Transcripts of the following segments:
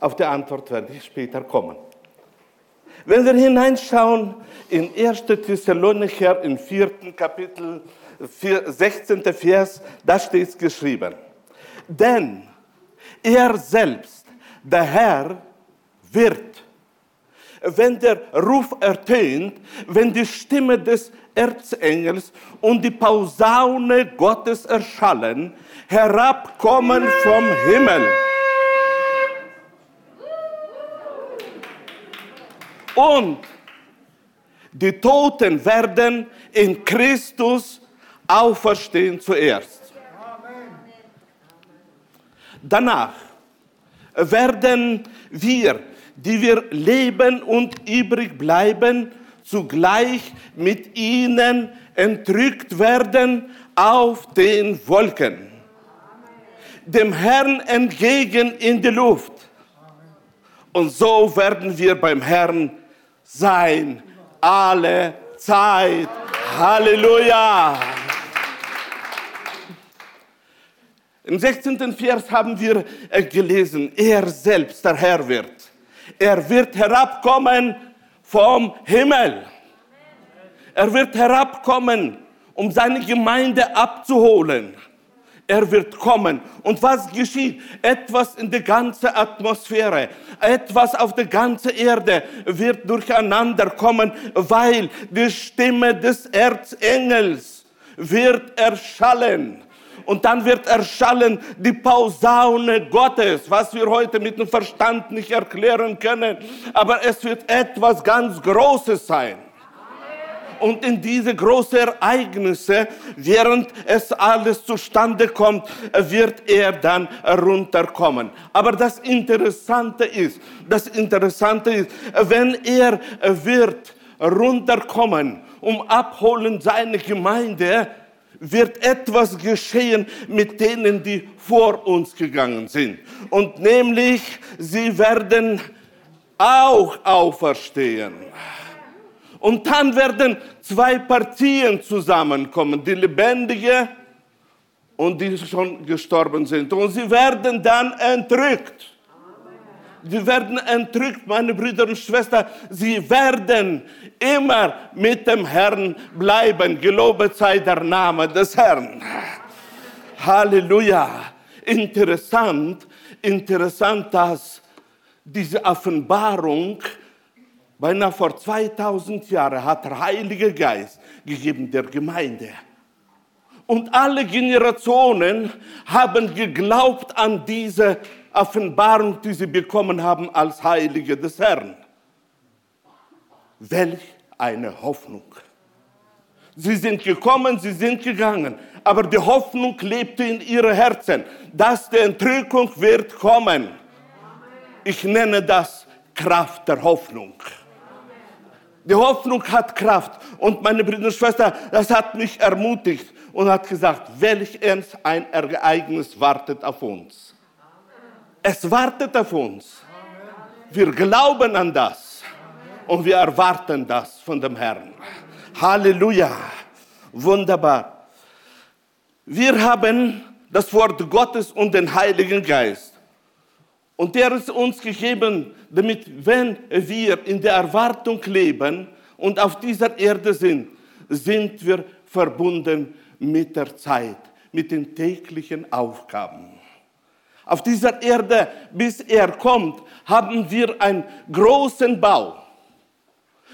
Auf die Antwort werde ich später kommen. Wenn wir hineinschauen in 1. Thessalonicher im 4. Kapitel, 16. Vers, da steht geschrieben. Denn er selbst, der Herr, wird, wenn der Ruf ertönt, wenn die Stimme des Erzengels und die Pausaune Gottes erschallen, herabkommen vom Himmel. Und die Toten werden in Christus auferstehen zuerst. Danach werden wir, die wir leben und übrig bleiben, zugleich mit ihnen entrückt werden auf den Wolken, dem Herrn entgegen in die Luft. Und so werden wir beim Herrn sein, alle Zeit. Halleluja! Im 16. Vers haben wir äh, gelesen, er selbst, der Herr wird. Er wird herabkommen vom Himmel. Er wird herabkommen, um seine Gemeinde abzuholen. Er wird kommen. Und was geschieht? Etwas in der ganzen Atmosphäre, etwas auf der ganzen Erde wird durcheinander kommen, weil die Stimme des Erzengels wird erschallen. Und dann wird erschallen die Pausaune Gottes, was wir heute mit dem Verstand nicht erklären können. Aber es wird etwas ganz Großes sein. Und in diese großen Ereignisse, während es alles zustande kommt, wird er dann runterkommen. Aber das Interessante ist, das Interessante ist, wenn er wird runterkommen, um abholen seine Gemeinde, wird etwas geschehen mit denen, die vor uns gegangen sind. Und nämlich, sie werden auch auferstehen. Und dann werden zwei Partien zusammenkommen, die lebendige und die schon gestorben sind. Und sie werden dann entrückt. Sie werden entrückt, meine Brüder und Schwestern. Sie werden immer mit dem Herrn bleiben. Gelobet sei der Name des Herrn. Halleluja. Interessant, interessant, dass diese Offenbarung beinahe vor 2000 Jahren hat der Heilige Geist gegeben der Gemeinde. Und alle Generationen haben geglaubt an diese Offenbarung, die sie bekommen haben als Heilige des Herrn. Welch eine Hoffnung. Sie sind gekommen, sie sind gegangen, aber die Hoffnung lebte in ihren Herzen, dass die Entrückung wird kommen. Ich nenne das Kraft der Hoffnung. Die Hoffnung hat Kraft. Und meine Brüder und Schwestern, das hat mich ermutigt und hat gesagt, welch ein Ereignis wartet auf uns. Es wartet auf uns. Wir glauben an das und wir erwarten das von dem Herrn. Halleluja. Wunderbar. Wir haben das Wort Gottes und den Heiligen Geist. Und der ist uns gegeben, damit, wenn wir in der Erwartung leben und auf dieser Erde sind, sind wir verbunden mit der Zeit, mit den täglichen Aufgaben. Auf dieser Erde, bis er kommt, haben wir einen großen Bau.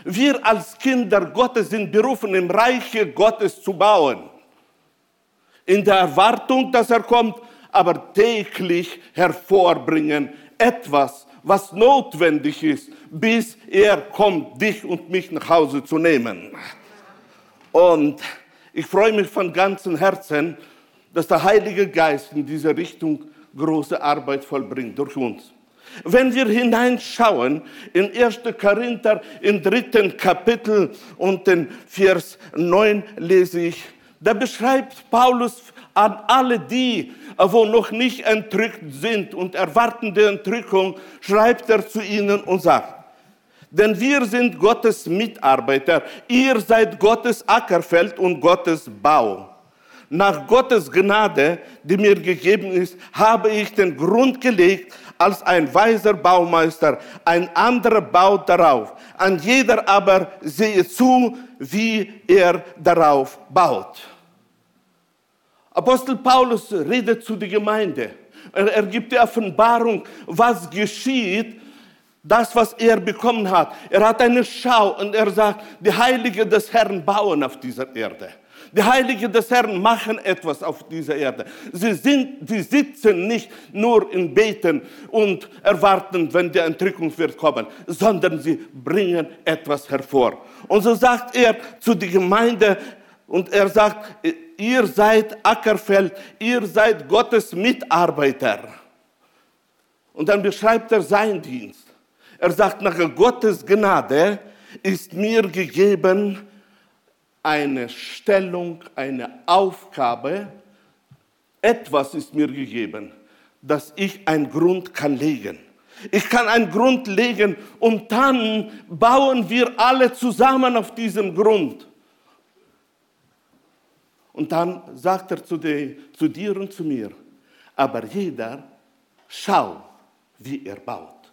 Wir als Kinder Gottes sind berufen, im Reiche Gottes zu bauen. In der Erwartung, dass er kommt, aber täglich hervorbringen etwas, was notwendig ist, bis er kommt, dich und mich nach Hause zu nehmen. Und ich freue mich von ganzem Herzen, dass der Heilige Geist in diese Richtung große Arbeit vollbringt durch uns. Wenn wir hineinschauen in 1. Korinther im dritten Kapitel und den Vers 9 lese ich, da beschreibt Paulus an alle die, wo noch nicht entrückt sind und erwarten die Entrückung, schreibt er zu ihnen und sagt, denn wir sind Gottes Mitarbeiter, ihr seid Gottes Ackerfeld und Gottes Bau. Nach Gottes Gnade, die mir gegeben ist, habe ich den Grund gelegt als ein weiser Baumeister. Ein anderer baut darauf. Ein jeder aber sehe zu, wie er darauf baut. Apostel Paulus redet zu der Gemeinde. Er, er gibt die Offenbarung, was geschieht, das, was er bekommen hat. Er hat eine Schau und er sagt, die Heilige des Herrn bauen auf dieser Erde. Die Heiligen des Herrn machen etwas auf dieser Erde. Sie, sind, sie sitzen nicht nur im Beten und erwarten, wenn die Entrückung wird kommen, sondern sie bringen etwas hervor. Und so sagt er zu der Gemeinde, und er sagt, ihr seid Ackerfeld, ihr seid Gottes Mitarbeiter. Und dann beschreibt er seinen Dienst. Er sagt, nach Gottes Gnade ist mir gegeben eine Stellung, eine Aufgabe, etwas ist mir gegeben, dass ich einen Grund kann legen. Ich kann einen Grund legen und dann bauen wir alle zusammen auf diesem Grund. Und dann sagt er zu, die, zu dir und zu mir, aber jeder schau, wie er baut.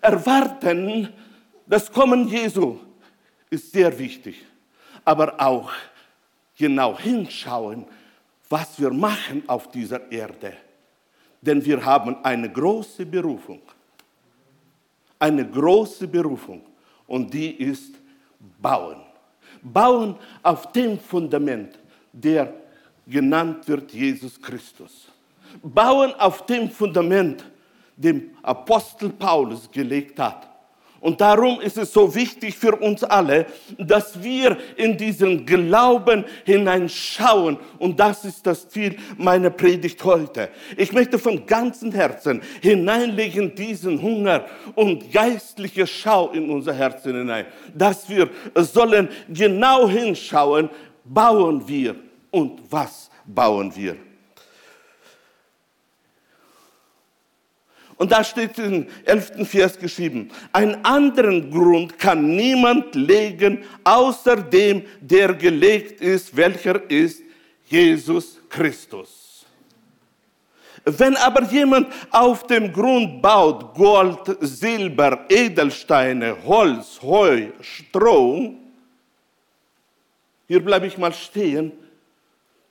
Erwarten das Kommen Jesu ist sehr wichtig, aber auch genau hinschauen, was wir machen auf dieser Erde. Denn wir haben eine große Berufung. Eine große Berufung. Und die ist bauen bauen auf dem Fundament, der genannt wird Jesus Christus. Bauen auf dem Fundament, dem Apostel Paulus gelegt hat. Und darum ist es so wichtig für uns alle, dass wir in diesen Glauben hineinschauen. Und das ist das Ziel meiner Predigt heute. Ich möchte von ganzem Herzen hineinlegen diesen Hunger und geistliche Schau in unser Herzen hinein. Dass wir sollen genau hinschauen, bauen wir und was bauen wir. Und da steht im 11. Vers geschrieben, einen anderen Grund kann niemand legen, außer dem, der gelegt ist, welcher ist Jesus Christus. Wenn aber jemand auf dem Grund baut, Gold, Silber, Edelsteine, Holz, Heu, Stroh, hier bleibe ich mal stehen,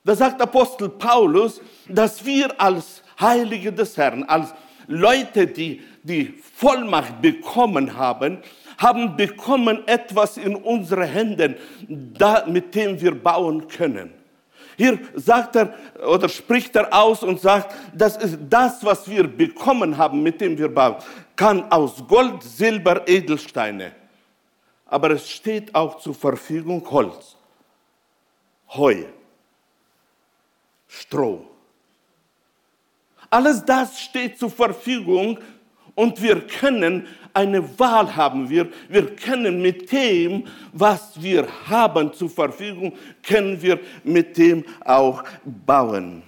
da sagt Apostel Paulus, dass wir als Heilige des Herrn, als Leute, die die Vollmacht bekommen haben, haben bekommen etwas in unsere Händen, da, mit dem wir bauen können. Hier sagt er oder spricht er aus und sagt, das ist das, was wir bekommen haben, mit dem wir bauen, kann aus Gold, Silber, Edelsteine. Aber es steht auch zur Verfügung Holz, Heu, Stroh. Alles das steht zur Verfügung und wir können eine Wahl haben. Wir, wir können mit dem, was wir haben zur Verfügung, können wir mit dem auch bauen.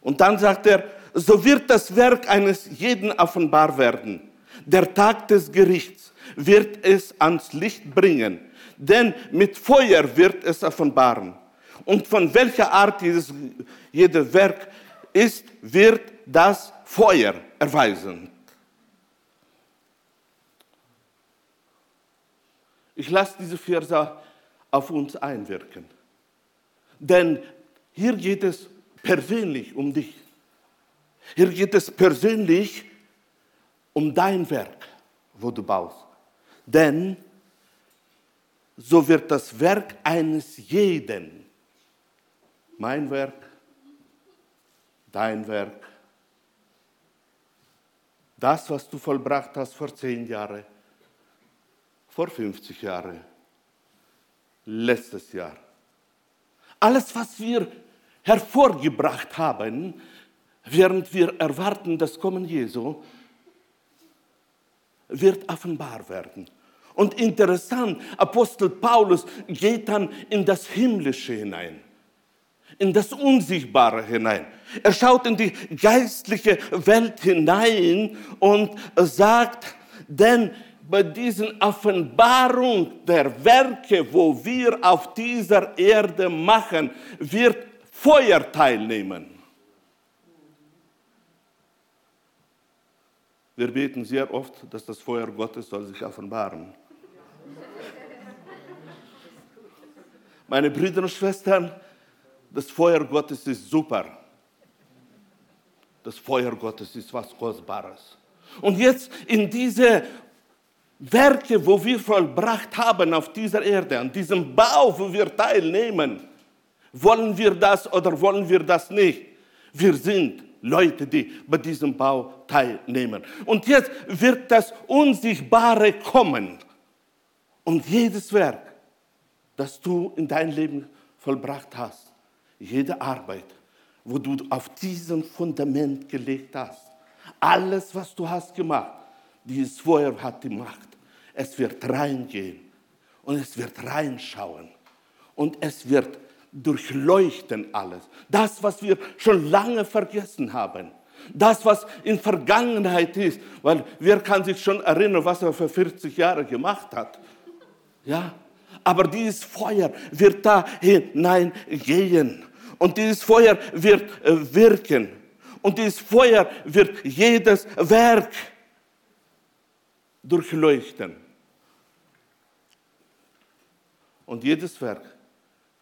Und dann sagt er, so wird das Werk eines jeden offenbar werden. Der Tag des Gerichts wird es ans Licht bringen, denn mit Feuer wird es offenbaren und von welcher Art jedes Werk ist, wird das Feuer erweisen. Ich lasse diese Verse auf uns einwirken. Denn hier geht es persönlich um dich. Hier geht es persönlich um dein Werk, wo du baust. Denn so wird das Werk eines jeden mein Werk, dein Werk, das, was du vollbracht hast vor zehn Jahren, vor 50 Jahren, letztes Jahr. Alles, was wir hervorgebracht haben, während wir erwarten das Kommen Jesu, wird offenbar werden. Und interessant, Apostel Paulus geht dann in das Himmlische hinein in das Unsichtbare hinein. Er schaut in die geistliche Welt hinein und sagt, denn bei diesen Offenbarung der Werke, wo wir auf dieser Erde machen, wird Feuer teilnehmen. Wir beten sehr oft, dass das Feuer Gottes soll sich offenbaren. Meine Brüder und Schwestern, das Feuer Gottes ist super. Das Feuer Gottes ist was Kostbares. Und jetzt in diese Werke, wo wir vollbracht haben auf dieser Erde, an diesem Bau, wo wir teilnehmen, wollen wir das oder wollen wir das nicht? Wir sind Leute, die bei diesem Bau teilnehmen. Und jetzt wird das Unsichtbare kommen. Und jedes Werk, das du in dein Leben vollbracht hast, jede Arbeit, wo du auf diesem Fundament gelegt hast, alles, was du hast gemacht, dieses Feuer hat die Macht. Es wird reingehen und es wird reinschauen und es wird durchleuchten alles. Das, was wir schon lange vergessen haben. Das, was in Vergangenheit ist. Weil wer kann sich schon erinnern, was er für 40 Jahre gemacht hat? Ja, aber dieses Feuer wird da hineingehen. Und dieses Feuer wird äh, wirken. Und dieses Feuer wird jedes Werk durchleuchten. Und jedes Werk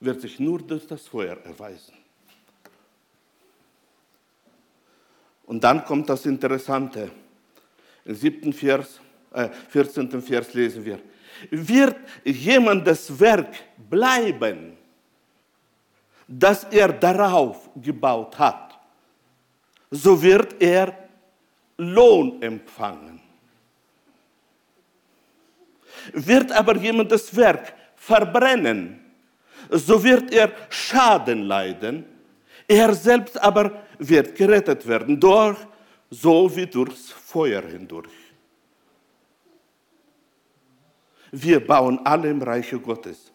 wird sich nur durch das Feuer erweisen. Und dann kommt das Interessante. Im siebten Vers, äh, 14. Vers lesen wir. Wird jemand das Werk bleiben, das er darauf gebaut hat, so wird er Lohn empfangen. Wird aber jemand das Werk verbrennen, so wird er Schaden leiden, er selbst aber wird gerettet werden, durch, so wie durchs Feuer hindurch. Wir bauen alle im Reiche Gottes.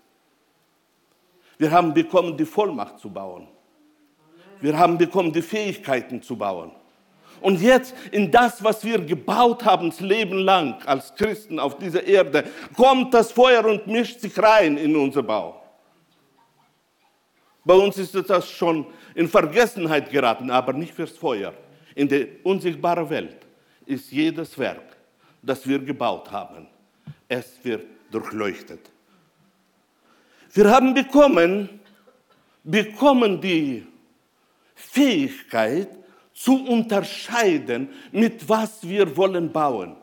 Wir haben bekommen die Vollmacht zu bauen. Wir haben bekommen die Fähigkeiten zu bauen. Und jetzt in das, was wir gebaut haben, das Leben lang als Christen auf dieser Erde, kommt das Feuer und mischt sich rein in unser Bau. Bei uns ist das schon in Vergessenheit geraten, aber nicht fürs Feuer. In der unsichtbaren Welt ist jedes Werk, das wir gebaut haben, es wird durchleuchtet. Wir haben bekommen, bekommen die Fähigkeit zu unterscheiden, mit was wir wollen bauen.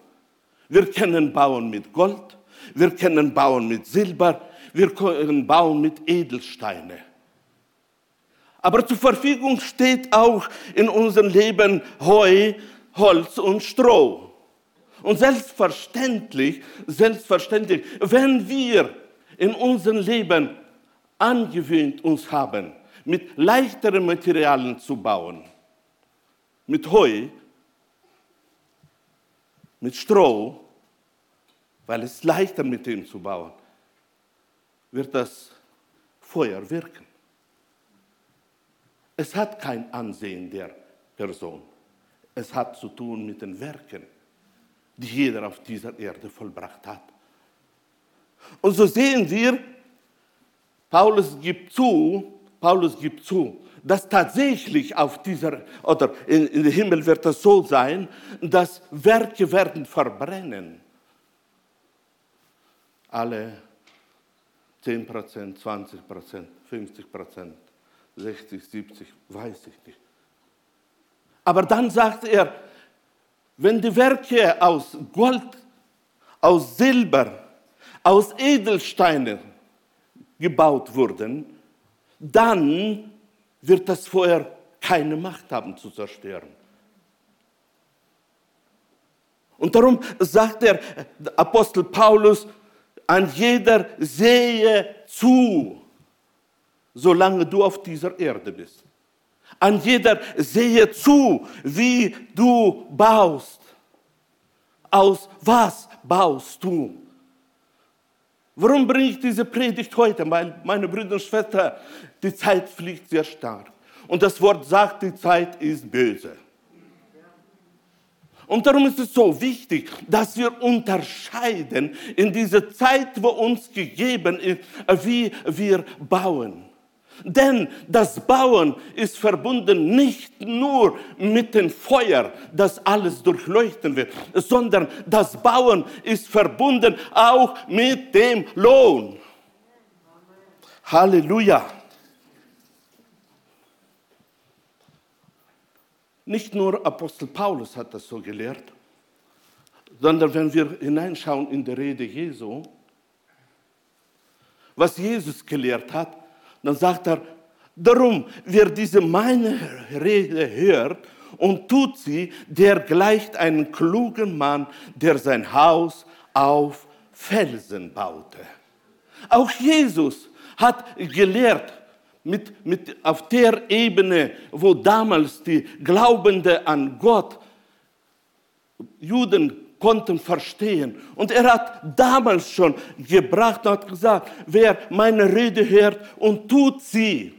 Wir können bauen mit Gold, wir können bauen mit Silber, wir können bauen mit Edelsteine. Aber zur Verfügung steht auch in unserem Leben Heu, Holz und Stroh. Und selbstverständlich, selbstverständlich, wenn wir in unserem Leben angewöhnt uns haben, mit leichteren Materialien zu bauen, mit Heu, mit Stroh, weil es leichter mit dem zu bauen, wird das Feuer wirken. Es hat kein Ansehen der Person. Es hat zu tun mit den Werken, die jeder auf dieser Erde vollbracht hat. Und so sehen wir, Paulus gibt zu, Paulus gibt zu, dass tatsächlich auf dieser, oder in, in den Himmel wird es so sein, dass Werke werden verbrennen. Alle 10% 20% 50% 60, 70, weiß ich nicht. Aber dann sagt er, wenn die Werke aus Gold, aus Silber, aus Edelsteinen gebaut wurden, dann wird das Feuer keine Macht haben zu zerstören. Und darum sagt der Apostel Paulus, an jeder sehe zu, solange du auf dieser Erde bist. An jeder sehe zu, wie du baust. Aus was baust du? Warum bringe ich diese Predigt heute? Weil, meine Brüder und Schwestern, die Zeit fliegt sehr stark. Und das Wort sagt, die Zeit ist böse. Und darum ist es so wichtig, dass wir unterscheiden in dieser Zeit, wo uns gegeben ist, wie wir bauen. Denn das Bauen ist verbunden nicht nur mit dem Feuer, das alles durchleuchten wird, sondern das Bauen ist verbunden auch mit dem Lohn. Halleluja. Nicht nur Apostel Paulus hat das so gelehrt, sondern wenn wir hineinschauen in die Rede Jesu, was Jesus gelehrt hat, dann sagt er, darum, wer diese meine Rede hört und tut sie, der gleicht einem klugen Mann, der sein Haus auf Felsen baute. Auch Jesus hat gelehrt, mit, mit auf der Ebene, wo damals die Glaubenden an Gott, Juden konnten verstehen. Und er hat damals schon gebracht und hat gesagt, wer meine Rede hört und tut sie,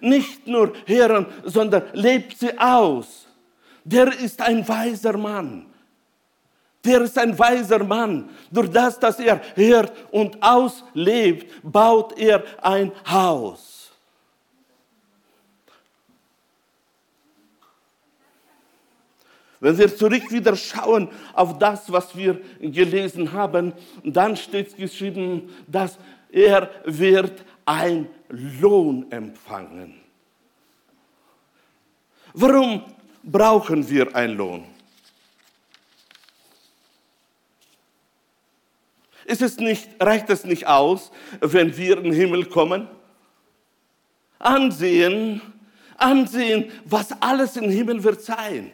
nicht nur hören, sondern lebt sie aus, der ist ein weiser Mann. Der ist ein weiser Mann. Durch das, dass er hört und auslebt, baut er ein Haus. Wenn wir zurück wieder schauen auf das, was wir gelesen haben, dann steht geschrieben, dass er wird ein Lohn empfangen. Warum brauchen wir einen Lohn? Ist es nicht, reicht es nicht aus, wenn wir in den Himmel kommen? Ansehen, ansehen, was alles im Himmel wird sein.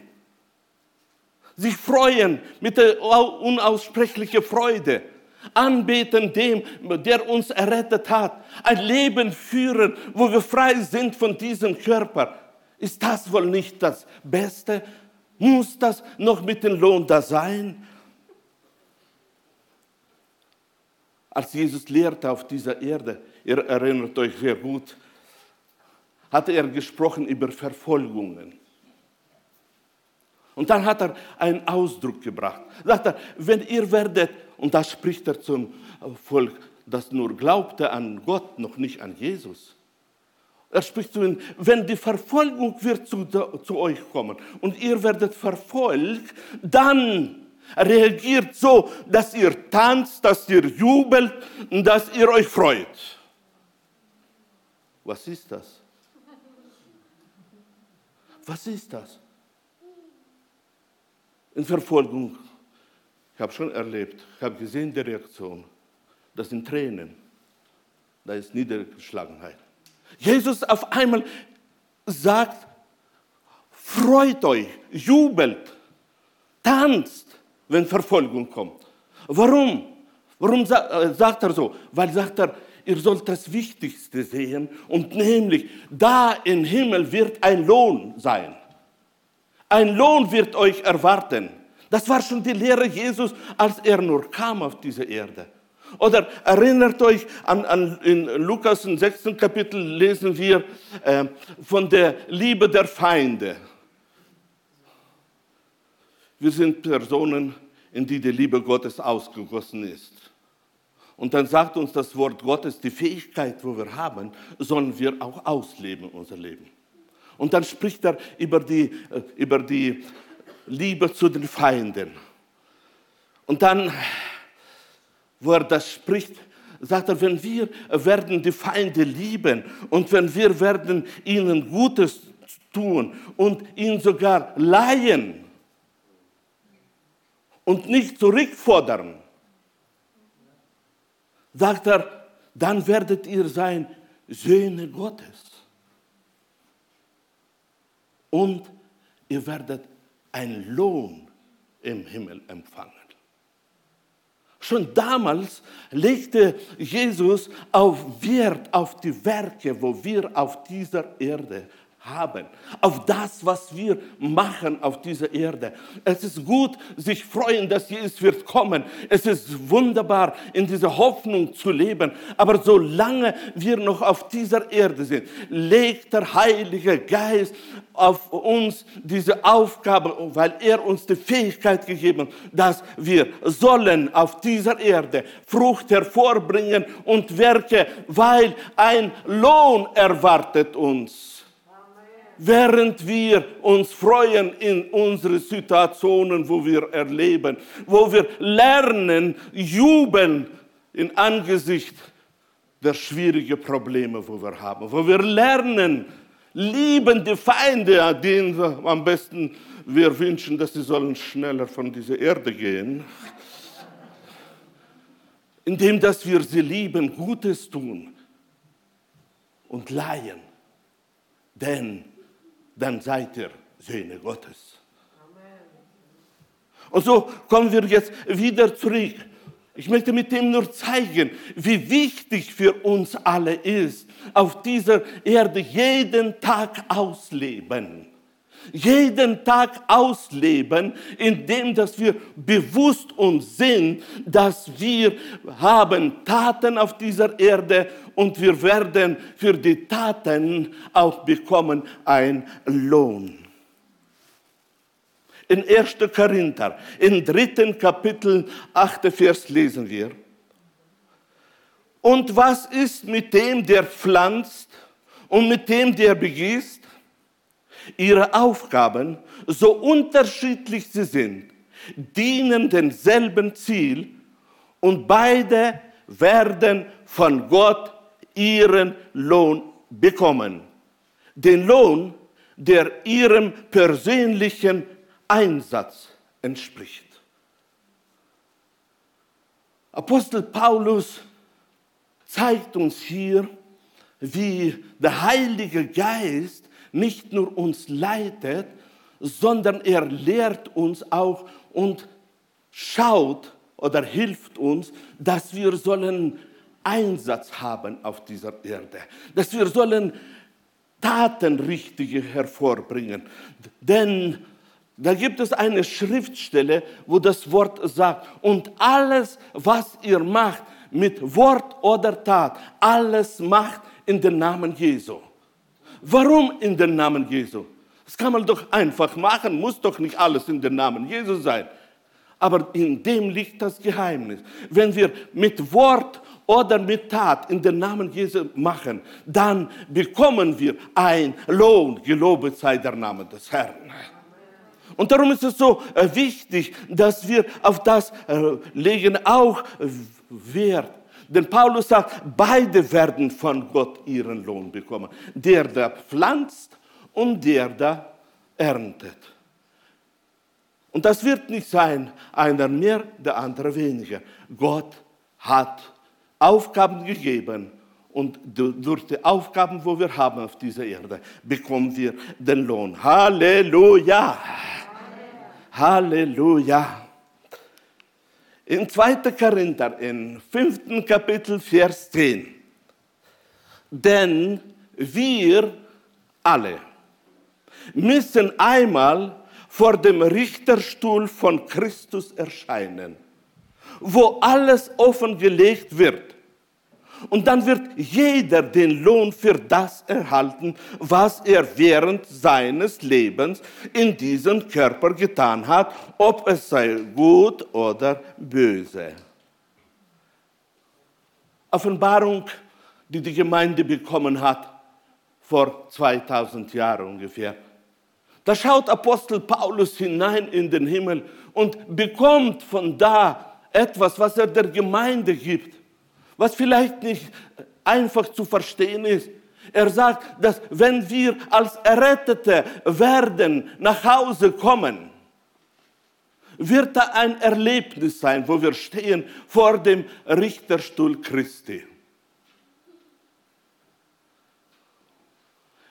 Sich freuen mit der unaussprechlichen Freude. Anbeten dem, der uns errettet hat. Ein Leben führen, wo wir frei sind von diesem Körper. Ist das wohl nicht das Beste? Muss das noch mit dem Lohn da sein? als Jesus lehrte auf dieser Erde, ihr erinnert euch sehr gut, hatte er gesprochen über Verfolgungen. Und dann hat er einen Ausdruck gebracht. Sagt er, wenn ihr werdet, und da spricht er zum Volk, das nur glaubte an Gott, noch nicht an Jesus. Er spricht zu ihnen, wenn die Verfolgung wird zu, zu euch kommen und ihr werdet verfolgt, dann reagiert so, dass ihr tanzt, dass ihr jubelt dass ihr euch freut. Was ist das? Was ist das? In Verfolgung, ich habe schon erlebt, ich habe gesehen die Reaktion. Das sind Tränen, da ist Niedergeschlagenheit. Jesus auf einmal sagt, freut euch, jubelt, tanzt wenn Verfolgung kommt. Warum? Warum äh, sagt er so? Weil sagt er, ihr sollt das Wichtigste sehen und nämlich da im Himmel wird ein Lohn sein. Ein Lohn wird euch erwarten. Das war schon die Lehre Jesus, als er nur kam auf diese Erde. Oder erinnert euch an, an in Lukas im sechsten Kapitel lesen wir äh, von der Liebe der Feinde. Wir sind Personen, in die die Liebe Gottes ausgegossen ist. Und dann sagt uns das Wort Gottes, die Fähigkeit, wo wir haben, sollen wir auch ausleben, unser Leben. Und dann spricht er über die, äh, über die Liebe zu den Feinden. Und dann, wo er das spricht, sagt er, wenn wir werden die Feinde lieben und wenn wir werden ihnen Gutes tun und ihnen sogar leihen, und nicht zurückfordern, sagt er, dann werdet ihr sein Söhne Gottes. Und ihr werdet einen Lohn im Himmel empfangen. Schon damals legte Jesus auf Wert auf die Werke, wo wir auf dieser Erde haben, auf das, was wir machen auf dieser Erde. Es ist gut, sich freuen, dass Jesus wird kommen. Es ist wunderbar, in dieser Hoffnung zu leben. Aber solange wir noch auf dieser Erde sind, legt der Heilige Geist auf uns diese Aufgabe, weil er uns die Fähigkeit gegeben hat, dass wir sollen auf dieser Erde Frucht hervorbringen und Werke, weil ein Lohn erwartet uns während wir uns freuen in unsere Situationen, wo wir erleben, wo wir lernen, jubeln in Angesicht der schwierigen Probleme, wo wir haben, wo wir lernen, lieben die Feinde, denen wir am besten wir wünschen, dass sie sollen schneller von dieser Erde gehen, indem dass wir sie lieben, Gutes tun und leihen. Denn dann seid ihr Söhne Gottes. Und so kommen wir jetzt wieder zurück. Ich möchte mit dem nur zeigen, wie wichtig für uns alle ist, auf dieser Erde jeden Tag ausleben jeden Tag ausleben, indem dass wir bewusst uns sind, dass wir haben Taten auf dieser Erde und wir werden für die Taten auch bekommen ein Lohn. In 1. Korinther, im dritten Kapitel, 8. Vers lesen wir. Und was ist mit dem, der pflanzt und mit dem, der begießt? Ihre Aufgaben, so unterschiedlich sie sind, dienen demselben Ziel und beide werden von Gott ihren Lohn bekommen. Den Lohn, der ihrem persönlichen Einsatz entspricht. Apostel Paulus zeigt uns hier, wie der Heilige Geist nicht nur uns leitet, sondern er lehrt uns auch und schaut oder hilft uns, dass wir sollen Einsatz haben auf dieser Erde, dass wir sollen Taten richtige hervorbringen. Denn da gibt es eine Schriftstelle, wo das Wort sagt, und alles, was ihr macht, mit Wort oder Tat, alles macht in den Namen Jesu. Warum in den Namen Jesu? Das kann man doch einfach machen, muss doch nicht alles in den Namen Jesu sein. Aber in dem liegt das Geheimnis. Wenn wir mit Wort oder mit Tat in den Namen Jesu machen, dann bekommen wir ein Lohn. Gelobet sei der Name des Herrn. Und darum ist es so äh, wichtig, dass wir auf das äh, legen auch Wert. Denn Paulus sagt, beide werden von Gott ihren Lohn bekommen. Der, der pflanzt und der, der erntet. Und das wird nicht sein, einer mehr, der andere weniger. Gott hat Aufgaben gegeben und durch die Aufgaben, wo wir haben auf dieser Erde, bekommen wir den Lohn. Halleluja! Halleluja! In 2. Korinther, im 5. Kapitel, Vers 10. Denn wir alle müssen einmal vor dem Richterstuhl von Christus erscheinen, wo alles offengelegt wird und dann wird jeder den Lohn für das erhalten, was er während seines Lebens in diesem Körper getan hat, ob es sei gut oder böse. Offenbarung, die die Gemeinde bekommen hat vor 2000 Jahren ungefähr. Da schaut Apostel Paulus hinein in den Himmel und bekommt von da etwas, was er der Gemeinde gibt was vielleicht nicht einfach zu verstehen ist. Er sagt, dass wenn wir als Errettete werden, nach Hause kommen, wird da ein Erlebnis sein, wo wir stehen vor dem Richterstuhl Christi.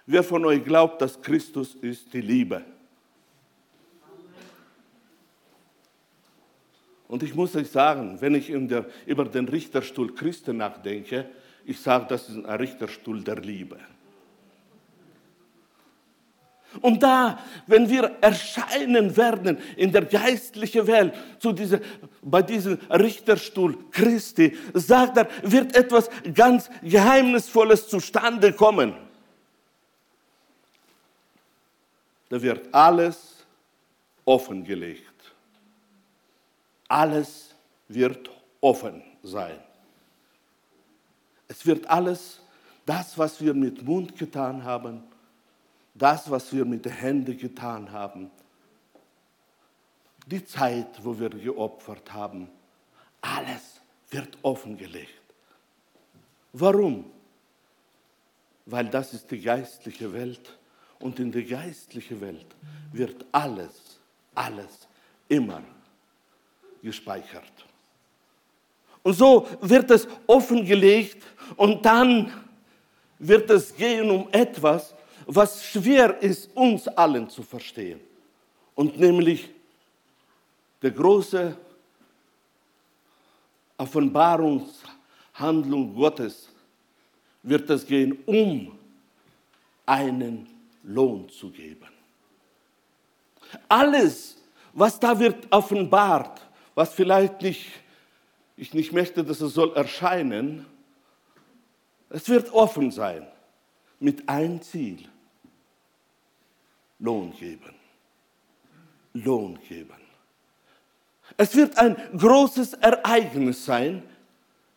Wer von euch glaubt, dass Christus ist die Liebe? Und ich muss euch sagen, wenn ich der, über den Richterstuhl Christi nachdenke, ich sage, das ist ein Richterstuhl der Liebe. Und da, wenn wir erscheinen werden in der geistlichen Welt, zu dieser, bei diesem Richterstuhl Christi, sagt er, wird etwas ganz Geheimnisvolles zustande kommen. Da wird alles offengelegt. Alles wird offen sein. Es wird alles, das, was wir mit Mund getan haben, das, was wir mit den Händen getan haben, die Zeit, wo wir geopfert haben, alles wird offengelegt. Warum? Weil das ist die geistliche Welt und in der geistlichen Welt wird alles, alles immer gespeichert. Und so wird es offengelegt und dann wird es gehen um etwas, was schwer ist, uns allen zu verstehen. Und nämlich der große Offenbarungshandlung Gottes wird es gehen, um einen Lohn zu geben. Alles, was da wird offenbart, was vielleicht nicht, ich nicht möchte, dass es soll erscheinen, es wird offen sein mit einem Ziel. Lohn geben. Lohn geben. Es wird ein großes Ereignis sein,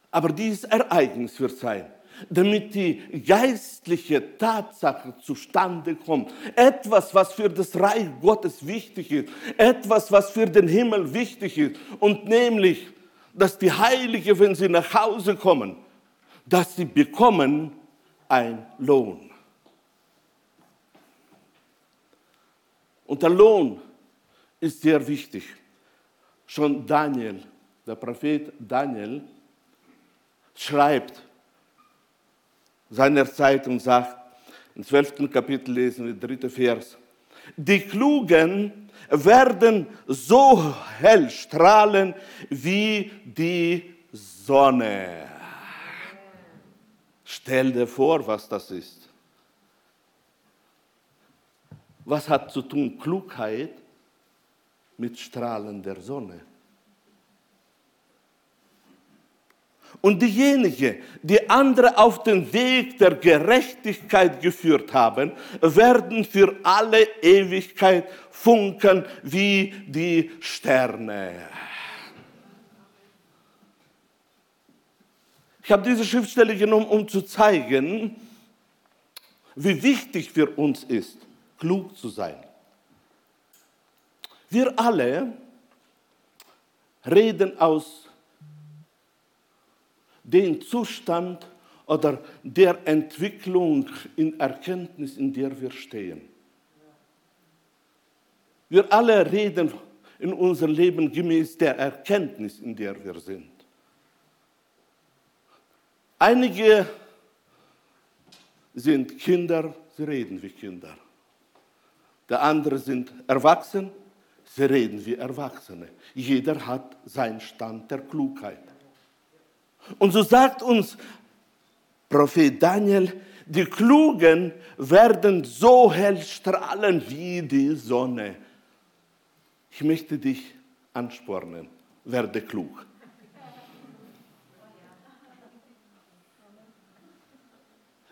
aber dieses Ereignis wird sein, damit die geistliche Tatsache zustande kommt. Etwas, was für das Reich Gottes wichtig ist. Etwas, was für den Himmel wichtig ist. Und nämlich, dass die Heiligen, wenn sie nach Hause kommen, dass sie bekommen ein Lohn. Und der Lohn ist sehr wichtig. Schon Daniel, der Prophet Daniel, schreibt seiner Zeit und sagt, im zwölften Kapitel lesen wir, dritte Vers, die Klugen werden so hell strahlen wie die Sonne. Stell dir vor, was das ist. Was hat zu tun Klugheit mit Strahlen der Sonne? Und diejenigen, die andere auf den Weg der Gerechtigkeit geführt haben, werden für alle Ewigkeit funkeln wie die Sterne. Ich habe diese Schriftstelle genommen, um zu zeigen, wie wichtig für uns ist, klug zu sein. Wir alle reden aus dem Zustand oder der Entwicklung in Erkenntnis, in der wir stehen. Wir alle reden in unserem Leben gemäß der Erkenntnis, in der wir sind. Einige sind Kinder, sie reden wie Kinder der andere sind erwachsen, sie reden wie Erwachsene. Jeder hat seinen Stand der Klugheit. Und so sagt uns Prophet Daniel, die Klugen werden so hell strahlen wie die Sonne. Ich möchte dich anspornen, werde klug.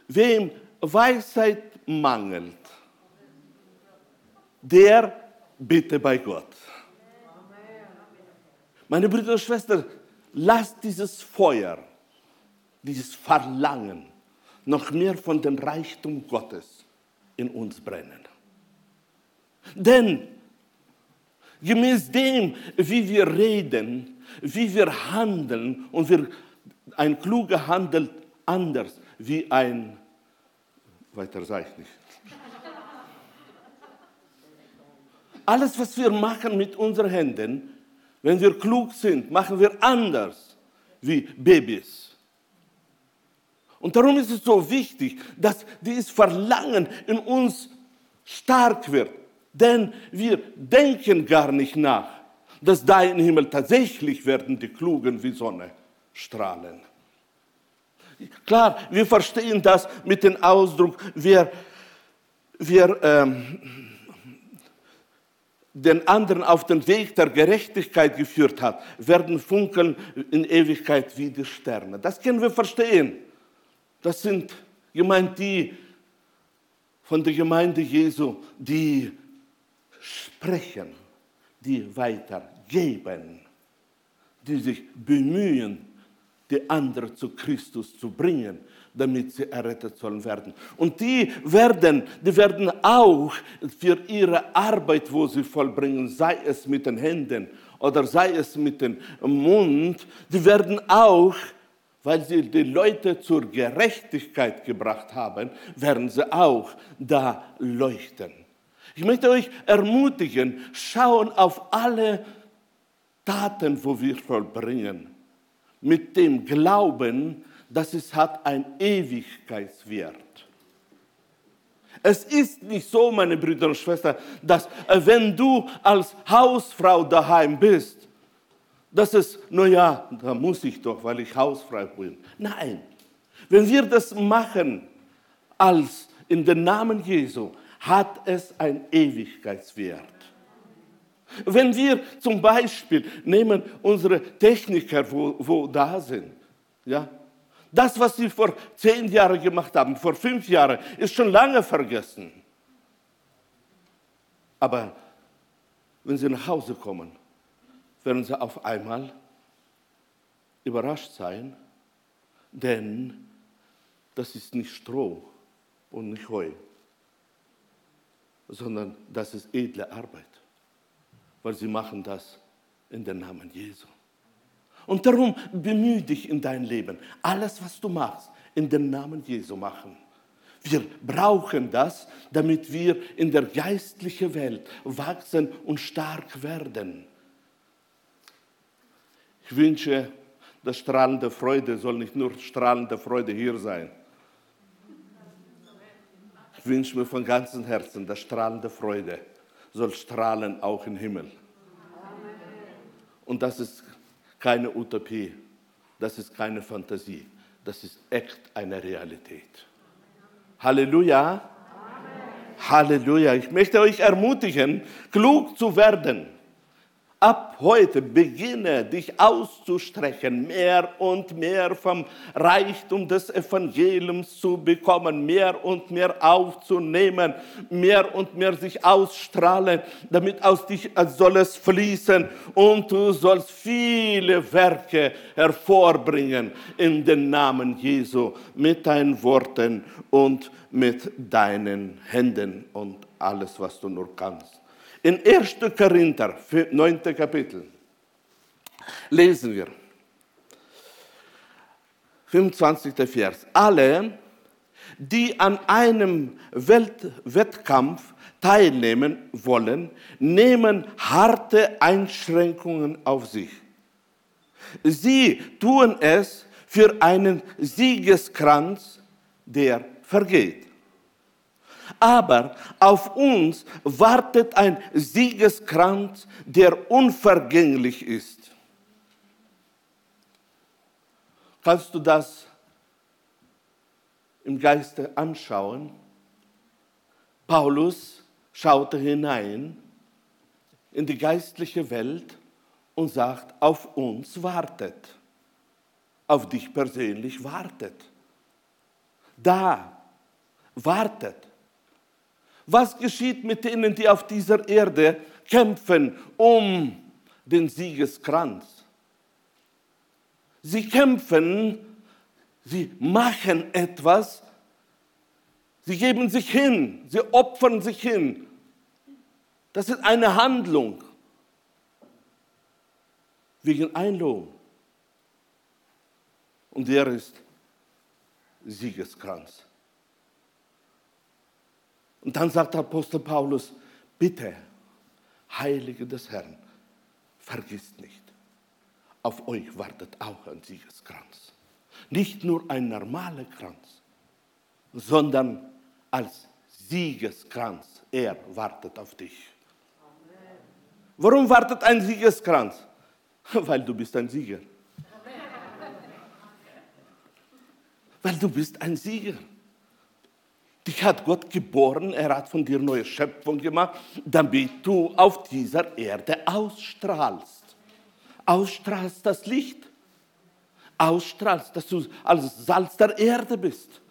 Wem Weisheit mangelt, der bitte bei Gott. Meine Brüder und Schwestern, lasst dieses Feuer, dieses Verlangen noch mehr von dem Reichtum Gottes in uns brennen. Denn gemäß dem, wie wir reden, wie wir handeln, und wir, ein kluger handelt anders wie ein, weiter sage ich nicht, Alles, was wir machen mit unseren Händen, wenn wir klug sind, machen wir anders wie Babys. Und darum ist es so wichtig, dass dieses Verlangen in uns stark wird. Denn wir denken gar nicht nach, dass da im Himmel tatsächlich werden die Klugen wie Sonne strahlen. Klar, wir verstehen das mit dem Ausdruck, wir, wir ähm, den anderen auf den Weg der Gerechtigkeit geführt hat, werden funkeln in Ewigkeit wie die Sterne. Das können wir verstehen. Das sind gemeint die von der Gemeinde Jesu, die sprechen, die weitergeben, die sich bemühen, die anderen zu Christus zu bringen, damit sie errettet sollen werden. Und die werden, die werden auch für ihre Arbeit, wo sie vollbringen, sei es mit den Händen oder sei es mit dem Mund, die werden auch, weil sie die Leute zur Gerechtigkeit gebracht haben, werden sie auch da leuchten. Ich möchte euch ermutigen, schauen auf alle Taten, wo wir vollbringen, mit dem Glauben, dass es hat ein Ewigkeitswert. Es ist nicht so, meine Brüder und Schwestern, dass äh, wenn du als Hausfrau daheim bist, dass es, naja, da muss ich doch, weil ich Hausfrau bin. Nein, wenn wir das machen als in den Namen Jesu, hat es ein Ewigkeitswert. Wenn wir zum Beispiel nehmen unsere Techniker, wo, wo da sind, ja, das, was sie vor zehn Jahren gemacht haben, vor fünf Jahren, ist schon lange vergessen. Aber wenn sie nach Hause kommen, werden sie auf einmal überrascht sein, denn das ist nicht Stroh und nicht Heu, sondern das ist edle Arbeit, weil sie machen das in den Namen Jesu. Und darum bemühe dich in dein Leben, alles, was du machst, in den Namen Jesu machen. Wir brauchen das, damit wir in der geistlichen Welt wachsen und stark werden. Ich wünsche, dass strahlende Freude soll nicht nur strahlende Freude hier sein. Ich wünsche mir von ganzem Herzen, dass strahlende Freude soll strahlen auch im Himmel. Und das ist keine Utopie, das ist keine Fantasie, das ist echt eine Realität. Halleluja. Halleluja. Ich möchte euch ermutigen, klug zu werden Ab heute beginne dich auszustrecken, mehr und mehr vom Reichtum des Evangeliums zu bekommen, mehr und mehr aufzunehmen, mehr und mehr sich ausstrahlen, damit aus dich soll es fließen und du sollst viele Werke hervorbringen in den Namen Jesu mit deinen Worten und mit deinen Händen und alles, was du nur kannst. In 1. Korinther, 9. Kapitel, lesen wir, 25. Vers. Alle, die an einem Weltwettkampf teilnehmen wollen, nehmen harte Einschränkungen auf sich. Sie tun es für einen Siegeskranz, der vergeht. Aber auf uns wartet ein Siegeskranz, der unvergänglich ist. Kannst du das im Geiste anschauen? Paulus schaute hinein in die geistliche Welt und sagt, auf uns wartet, auf dich persönlich wartet. Da wartet. Was geschieht mit denen, die auf dieser Erde kämpfen um den Siegeskranz? Sie kämpfen, sie machen etwas, sie geben sich hin, sie opfern sich hin. Das ist eine Handlung wegen Einlohn. Und der ist Siegeskranz. Und dann sagt der Apostel Paulus, bitte, Heilige des Herrn, vergisst nicht, auf euch wartet auch ein Siegeskranz. Nicht nur ein normaler Kranz, sondern als Siegeskranz. Er wartet auf dich. Warum wartet ein Siegeskranz? Weil du bist ein Sieger. Weil du bist ein Sieger. Dich hat Gott geboren, er hat von dir neue Schöpfung gemacht, damit du auf dieser Erde ausstrahlst. Ausstrahlst das Licht. Ausstrahlst, dass du als Salz der Erde bist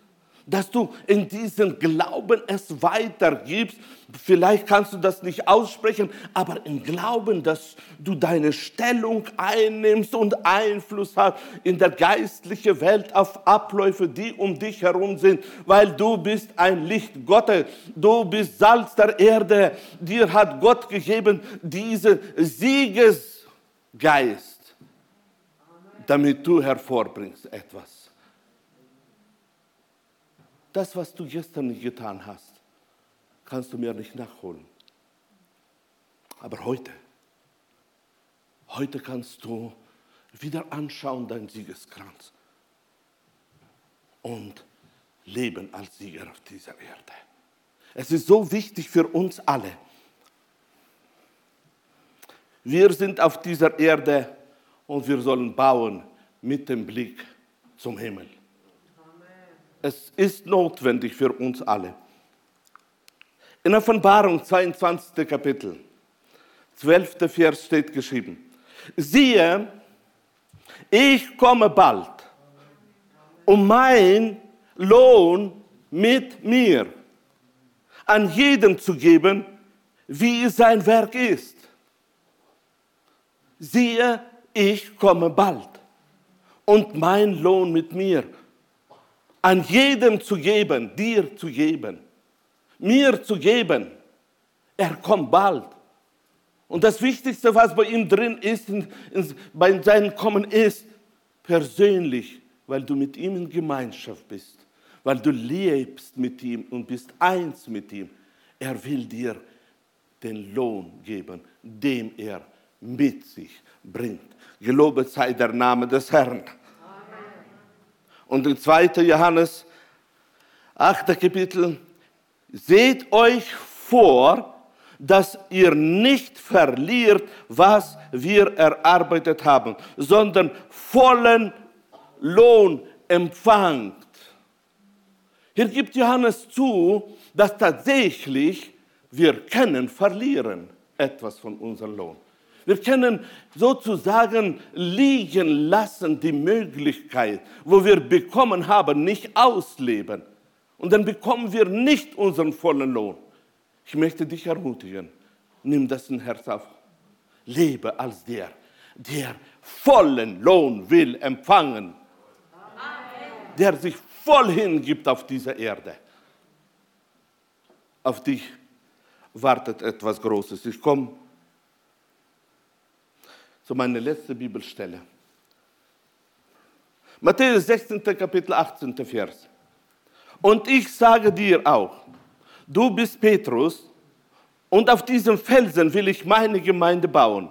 dass du in diesem Glauben es weitergibst. Vielleicht kannst du das nicht aussprechen, aber im Glauben, dass du deine Stellung einnimmst und Einfluss hast in der geistlichen Welt auf Abläufe, die um dich herum sind, weil du bist ein Licht Gottes, du bist Salz der Erde, dir hat Gott gegeben diesen Siegesgeist, damit du hervorbringst etwas. Das, was du gestern nicht getan hast, kannst du mir nicht nachholen. Aber heute, heute kannst du wieder anschauen, dein Siegeskranz und leben als Sieger auf dieser Erde. Es ist so wichtig für uns alle. Wir sind auf dieser Erde und wir sollen bauen mit dem Blick zum Himmel. Es ist notwendig für uns alle. In Offenbarung 22. Kapitel, 12. Vers steht geschrieben, siehe, ich komme bald, um mein Lohn mit mir an jedem zu geben, wie sein Werk ist. Siehe, ich komme bald und mein Lohn mit mir an jedem zu geben, dir zu geben, mir zu geben. Er kommt bald. Und das Wichtigste, was bei ihm drin ist, bei seinem Kommen ist, persönlich, weil du mit ihm in Gemeinschaft bist, weil du lebst mit ihm und bist eins mit ihm. Er will dir den Lohn geben, den er mit sich bringt. Gelobet sei der Name des Herrn. Und in 2. Johannes 8. Kapitel, seht euch vor, dass ihr nicht verliert, was wir erarbeitet haben, sondern vollen Lohn empfangt. Hier gibt Johannes zu, dass tatsächlich wir können verlieren etwas von unserem Lohn. Wir können sozusagen liegen lassen die Möglichkeit, wo wir bekommen haben, nicht ausleben. Und dann bekommen wir nicht unseren vollen Lohn. Ich möchte dich ermutigen, nimm das in Herz auf. Lebe als der, der vollen Lohn will empfangen. Amen. Der sich voll hingibt auf dieser Erde. Auf dich wartet etwas Großes. Ich komme zu meiner letzten Bibelstelle. Matthäus 16. Kapitel 18. Vers. Und ich sage dir auch, du bist Petrus und auf diesem Felsen will ich meine Gemeinde bauen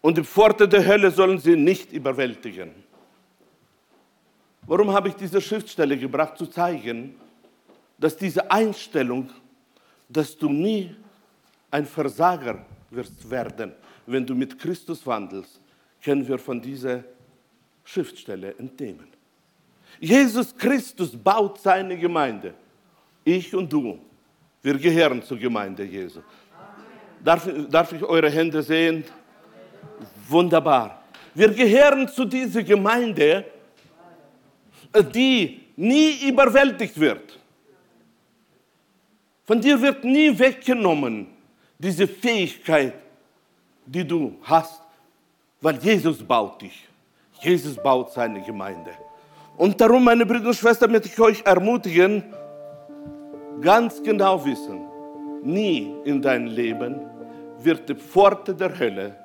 und die Pforte der Hölle sollen sie nicht überwältigen. Warum habe ich diese Schriftstelle gebracht? Zu zeigen, dass diese Einstellung, dass du nie ein Versager wirst werden, wenn du mit Christus wandelst, können wir von dieser Schriftstelle entnehmen. Jesus Christus baut seine Gemeinde. Ich und du, wir gehören zur Gemeinde Jesu. Darf, darf ich eure Hände sehen? Wunderbar. Wir gehören zu dieser Gemeinde, die nie überwältigt wird. Von dir wird nie weggenommen diese Fähigkeit, die du hast, weil Jesus baut dich. Jesus baut seine Gemeinde. Und darum, meine Brüder und Schwestern, möchte ich euch ermutigen, ganz genau wissen, nie in deinem Leben wird die Pforte der Hölle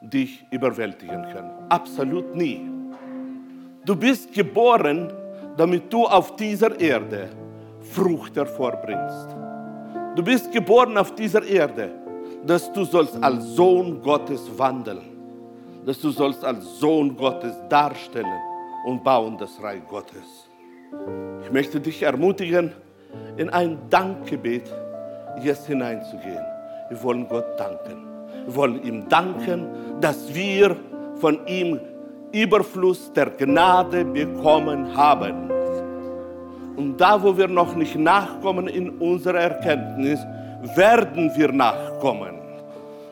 dich überwältigen können. Absolut nie. Du bist geboren, damit du auf dieser Erde Frucht hervorbringst. Du bist geboren auf dieser Erde, dass du sollst als Sohn Gottes wandeln, dass du sollst als Sohn Gottes darstellen und bauen das Reich Gottes. Ich möchte dich ermutigen, in ein Dankgebet jetzt hineinzugehen. Wir wollen Gott danken. Wir wollen ihm danken, dass wir von ihm Überfluss der Gnade bekommen haben. Und da, wo wir noch nicht nachkommen in unserer Erkenntnis, werden wir nachkommen.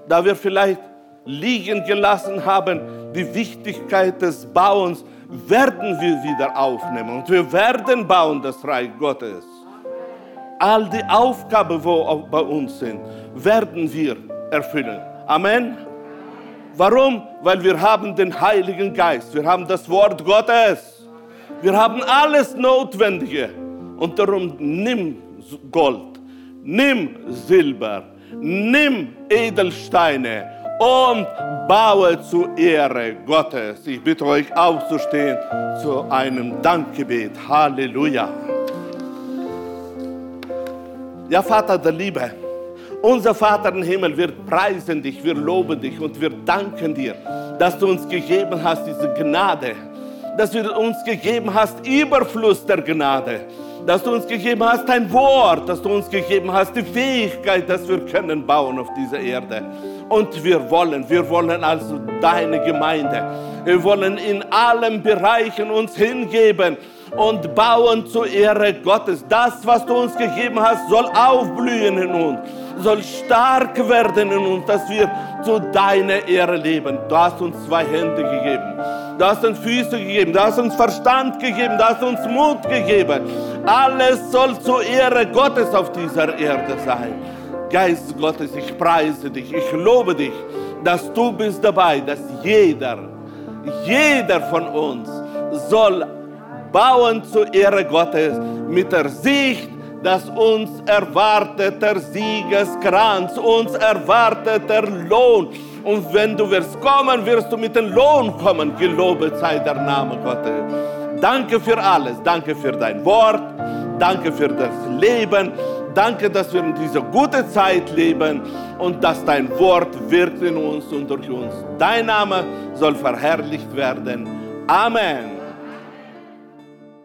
Da wir vielleicht liegen gelassen haben, die Wichtigkeit des Bauens, werden wir wieder aufnehmen. Und wir werden bauen das Reich Gottes. All die Aufgaben, wo bei uns sind, werden wir erfüllen. Amen. Warum? Weil wir haben den Heiligen Geist, wir haben das Wort Gottes, wir haben alles Notwendige. Und darum nimm Gold, nimm Silber, nimm Edelsteine und baue zur Ehre Gottes. Ich bitte euch aufzustehen zu einem Dankgebet. Halleluja. Ja, Vater der Liebe, unser Vater im Himmel, wir preisen dich, wir loben dich und wir danken dir, dass du uns gegeben hast diese Gnade, dass du uns gegeben hast Überfluss der Gnade, dass du uns gegeben hast dein Wort, dass du uns gegeben hast die Fähigkeit, dass wir können bauen auf dieser Erde. Und wir wollen, wir wollen also deine Gemeinde. Wir wollen in allen Bereichen uns hingeben und bauen zur Ehre Gottes. Das, was du uns gegeben hast, soll aufblühen in uns, soll stark werden in uns, dass wir zu deiner Ehre leben. Du hast uns zwei Hände gegeben, du hast uns Füße gegeben, du hast uns Verstand gegeben, du hast uns Mut gegeben. Alles soll zur Ehre Gottes auf dieser Erde sein. Geist Gottes, ich preise dich, ich lobe dich, dass du bist dabei, dass jeder, jeder von uns soll bauen zur Ehre Gottes mit der Sicht, dass uns erwartet der Siegeskranz, uns erwartet der Lohn. Und wenn du wirst kommen, wirst du mit dem Lohn kommen. Gelobet sei der Name Gottes. Danke für alles. Danke für dein Wort. Danke für das Leben. Danke, dass wir in dieser guten Zeit leben und dass dein Wort wirkt in uns und durch uns. Dein Name soll verherrlicht werden. Amen.